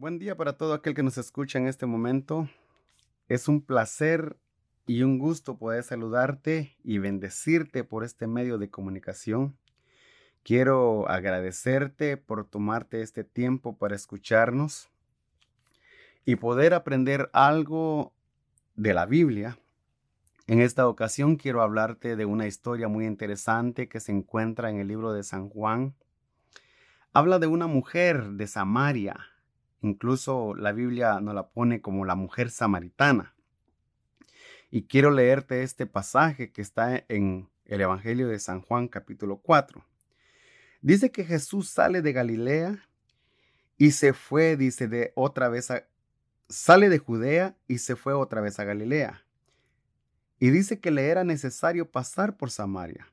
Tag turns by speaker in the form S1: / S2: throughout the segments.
S1: Buen día para todo aquel que nos escucha en este momento. Es un placer y un gusto poder saludarte y bendecirte por este medio de comunicación. Quiero agradecerte por tomarte este tiempo para escucharnos y poder aprender algo de la Biblia. En esta ocasión quiero hablarte de una historia muy interesante que se encuentra en el libro de San Juan. Habla de una mujer de Samaria Incluso la Biblia nos la pone como la mujer samaritana. Y quiero leerte este pasaje que está en el Evangelio de San Juan capítulo 4. Dice que Jesús sale de Galilea y se fue, dice, de otra vez a, sale de Judea y se fue otra vez a Galilea. Y dice que le era necesario pasar por Samaria.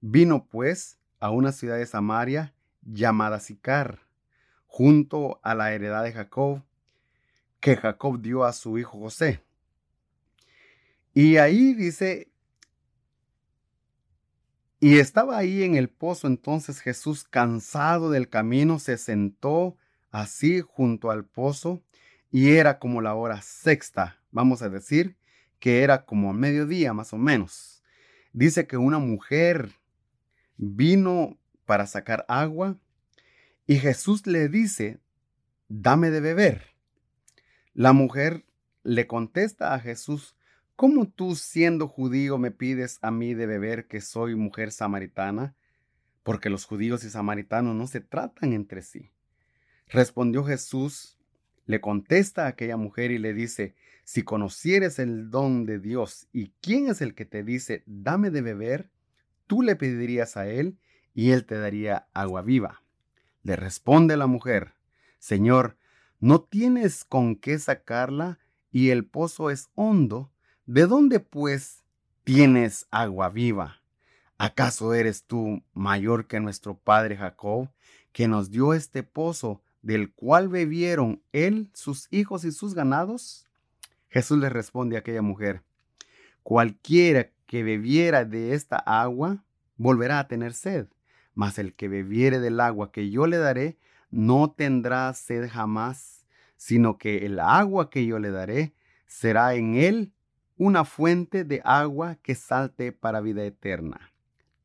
S1: Vino pues a una ciudad de Samaria llamada Sicar junto a la heredad de Jacob que Jacob dio a su hijo José. Y ahí dice, y estaba ahí en el pozo entonces Jesús cansado del camino se sentó así junto al pozo y era como la hora sexta, vamos a decir que era como mediodía más o menos. Dice que una mujer vino para sacar agua y Jesús le dice, dame de beber. La mujer le contesta a Jesús, ¿cómo tú siendo judío me pides a mí de beber que soy mujer samaritana? Porque los judíos y samaritanos no se tratan entre sí. Respondió Jesús, le contesta a aquella mujer y le dice, si conocieres el don de Dios y quién es el que te dice, dame de beber, tú le pedirías a él y él te daría agua viva. Le responde la mujer, Señor, no tienes con qué sacarla y el pozo es hondo. ¿De dónde pues tienes agua viva? ¿Acaso eres tú mayor que nuestro padre Jacob, que nos dio este pozo del cual bebieron él, sus hijos y sus ganados? Jesús le responde a aquella mujer, cualquiera que bebiera de esta agua volverá a tener sed mas el que bebiere del agua que yo le daré, no tendrá sed jamás, sino que el agua que yo le daré será en él una fuente de agua que salte para vida eterna.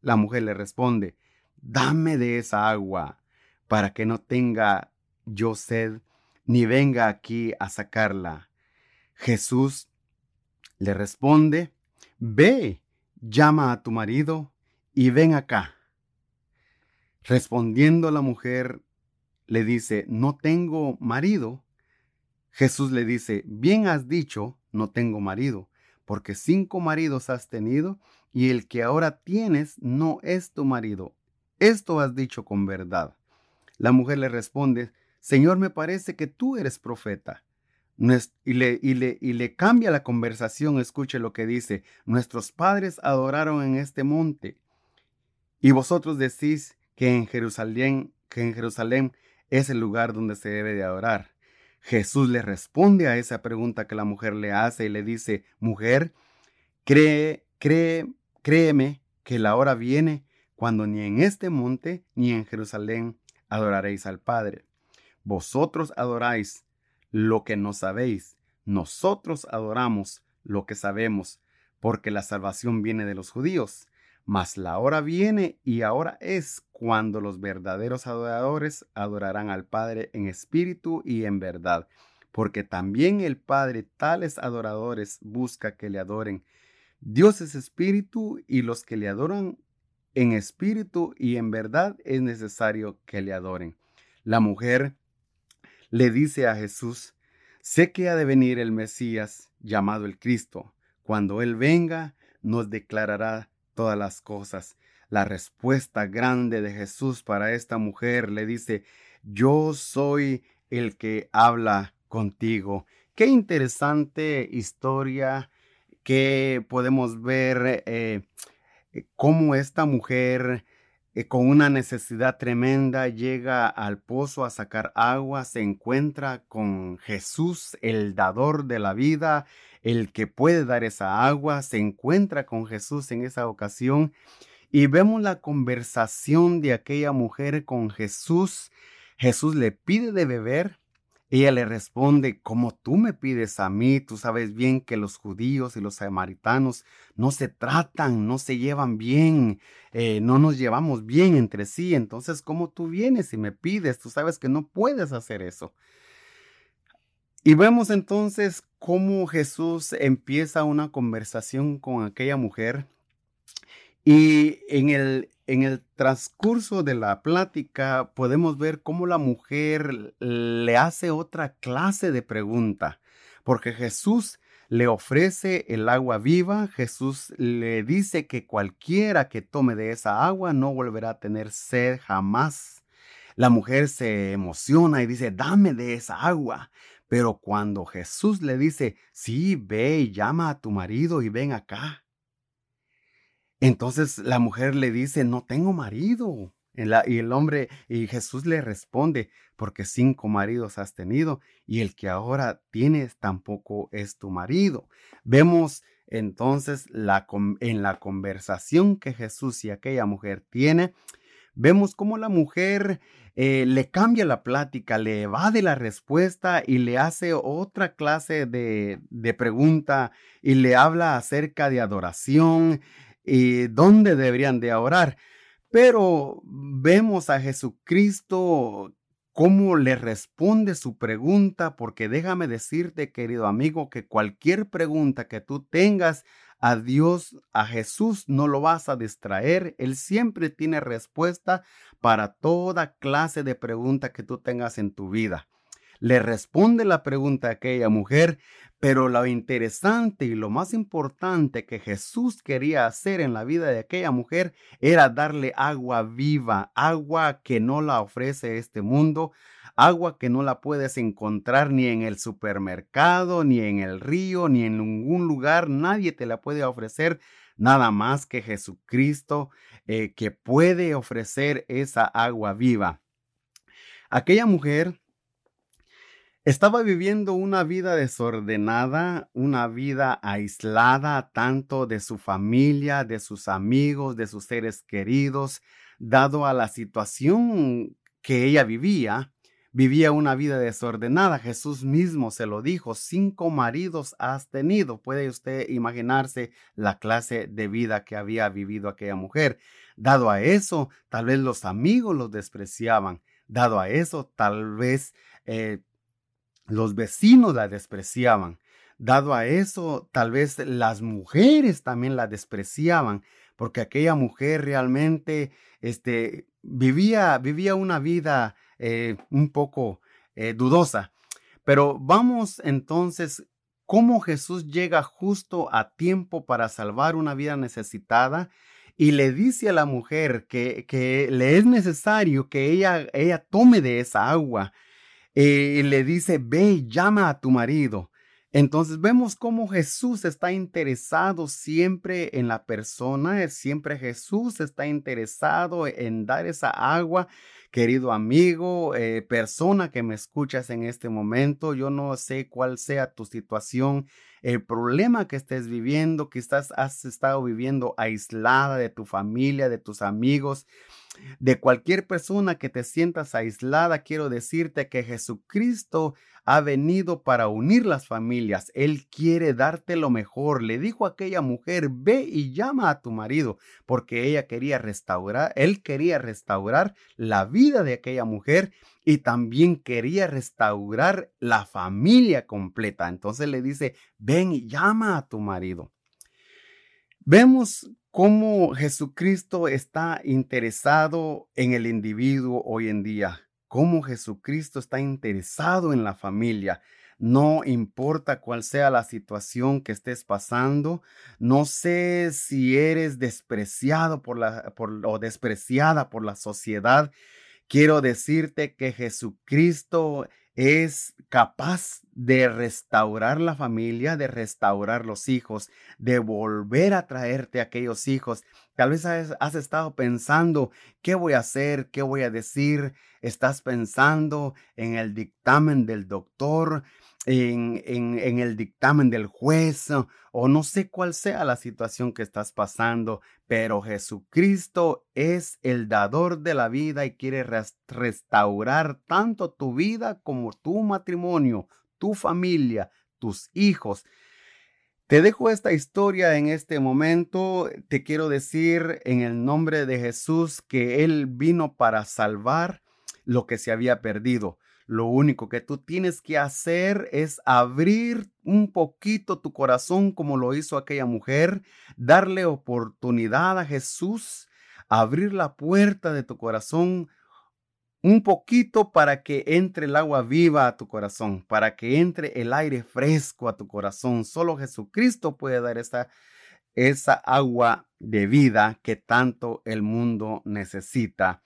S1: La mujer le responde, dame de esa agua, para que no tenga yo sed, ni venga aquí a sacarla. Jesús le responde, ve, llama a tu marido y ven acá. Respondiendo la mujer, le dice, no tengo marido. Jesús le dice, bien has dicho, no tengo marido, porque cinco maridos has tenido y el que ahora tienes no es tu marido. Esto has dicho con verdad. La mujer le responde, Señor, me parece que tú eres profeta. Y le, y, le, cambia la conversación, escuche lo que dice, nuestros padres adoraron en este monte. Y vosotros decís que en Jerusalén, que en Jerusalén es el lugar donde se debe de adorar. Jesús le responde a esa pregunta que la mujer le hace y le dice, mujer, cree, cree, créeme que la hora viene cuando ni en este monte ni en Jerusalén adoraréis al Padre. Vosotros adoráis lo que no sabéis, nosotros adoramos lo que sabemos, porque la salvación viene de los judíos. Mas la hora viene y ahora es cuando los verdaderos adoradores adorarán al Padre en espíritu y en verdad, porque también el Padre tales adoradores busca que le adoren. Dios es espíritu y los que le adoran en espíritu y en verdad es necesario que le adoren. La mujer le dice a Jesús, sé que ha de venir el Mesías llamado el Cristo. Cuando Él venga, nos declarará todas las cosas. La respuesta grande de Jesús para esta mujer le dice, yo soy el que habla contigo. Qué interesante historia que podemos ver eh, cómo esta mujer eh, con una necesidad tremenda llega al pozo a sacar agua, se encuentra con Jesús, el dador de la vida, el que puede dar esa agua, se encuentra con Jesús en esa ocasión y vemos la conversación de aquella mujer con Jesús. Jesús le pide de beber, Ella le responde, como tú me pides a mí, tú sabes bien que los judíos y los samaritanos no se tratan, no se llevan bien, eh, no nos llevamos bien entre sí, entonces ¿cómo tú vienes y me pides? Tú sabes que no puedes hacer eso. Y vemos entonces cómo Jesús empieza una conversación con aquella mujer y en el, en el transcurso de la plática podemos ver cómo la mujer le hace otra clase de pregunta, porque Jesús le ofrece el agua viva, Jesús le dice que cualquiera que tome de esa agua no volverá a tener sed jamás. La mujer se emociona y dice, dame de esa agua. Pero cuando Jesús le dice, sí, ve y llama a tu marido y ven acá, entonces la mujer le dice, no tengo marido. Y el hombre, y Jesús le responde, porque cinco maridos has tenido y el que ahora tienes tampoco es tu marido. Vemos entonces la, en la conversación que Jesús y aquella mujer tiene, vemos cómo la mujer eh, le cambia la plática, le evade la respuesta y le hace otra clase de, de pregunta y le habla acerca de adoración, y dónde deberían de orar. Pero vemos a Jesucristo cómo le responde su pregunta, porque déjame decirte, querido amigo, que cualquier pregunta que tú tengas a Dios, a Jesús, no lo vas a distraer. Él siempre tiene respuesta para toda clase de pregunta que tú tengas en tu vida. Le responde la pregunta a aquella mujer, pero lo interesante y lo más importante que Jesús quería hacer en la vida de aquella mujer era darle agua viva, agua que no la ofrece este mundo, agua que no la puedes encontrar ni en el supermercado, ni en el río, ni en ningún lugar, nadie te la puede ofrecer, nada más que Jesucristo eh, que puede ofrecer esa agua viva. Aquella mujer estaba viviendo una vida desordenada, una vida aislada tanto de su familia, de sus amigos, de sus seres queridos, dado a la situación que ella vivía. Vivía una vida desordenada. Jesús mismo se lo dijo, cinco maridos has tenido. Puede usted imaginarse la clase de vida que había vivido aquella mujer. Dado a eso, tal vez los amigos los despreciaban. Dado a eso, tal vez eh, los vecinos la despreciaban. Dado a eso, tal vez las mujeres también la despreciaban, porque aquella mujer realmente este, vivía, vivía una vida eh, un poco eh, dudosa. Pero vamos entonces, cómo Jesús llega justo a tiempo para salvar una vida necesitada y le dice a la mujer que, que le es necesario que ella, ella tome de esa agua y le dice, ve y llama a tu marido. Entonces vemos cómo Jesús está interesado siempre en la persona, siempre Jesús está interesado en dar esa agua. Querido amigo, eh, persona que me escuchas en este momento, yo no sé cuál sea tu situación, el problema que estés viviendo, quizás has estado viviendo aislada de tu familia, de tus amigos, de cualquier persona que te sientas aislada, quiero decirte que Jesucristo ha venido para unir las familias. Él quiere darte lo mejor. Le dijo a aquella mujer, ve y llama a tu marido, porque ella quería restaurar, él quería restaurar la vida de aquella mujer y también quería restaurar la familia completa. Entonces le dice, ven y llama a tu marido. Vemos cómo Jesucristo está interesado en el individuo hoy en día, cómo Jesucristo está interesado en la familia. No importa cuál sea la situación que estés pasando, no sé si eres despreciado por la por, o despreciada por la sociedad. Quiero decirte que Jesucristo es capaz de restaurar la familia, de restaurar los hijos, de volver a traerte aquellos hijos Tal vez has, estado pensando, ¿qué voy a hacer? ¿Qué voy a decir? Estás pensando en el dictamen del doctor, en, el dictamen del juez, o no sé cuál sea la situación que estás pasando, pero Jesucristo es el dador de la vida y quiere restaurar tanto tu vida como tu matrimonio, tu familia, tus hijos. Te dejo esta historia en este momento. Te quiero decir en el nombre de Jesús que Él vino para salvar lo que se había perdido. Lo único que tú tienes que hacer es abrir un poquito tu corazón como lo hizo aquella mujer, darle oportunidad a Jesús, abrir la puerta de tu corazón un poquito para que entre el agua viva a tu corazón, para que entre el aire fresco a tu corazón. Solo Jesucristo puede dar esa, esa agua de vida que tanto el mundo necesita.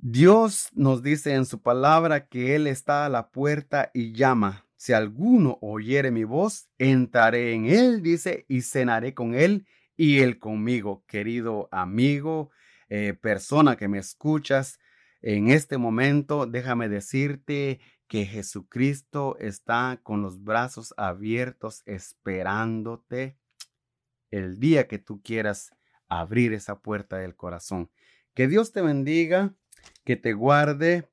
S1: Dios nos dice en su palabra que Él está a la puerta y llama. Si alguno oyere mi voz, entraré en Él, dice, y cenaré con Él y Él conmigo. Querido amigo, eh, persona que me escuchas, en este momento, déjame decirte que Jesucristo está con los brazos abiertos esperándote el día que tú quieras abrir esa puerta del corazón. Que Dios te bendiga, que te guarde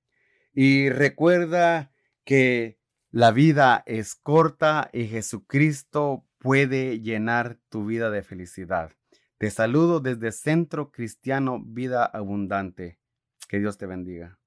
S1: y recuerda que la vida es corta y Jesucristo puede llenar tu vida de felicidad. Te saludo desde Centro Cristiano Vida Abundante. Que Dios te bendiga.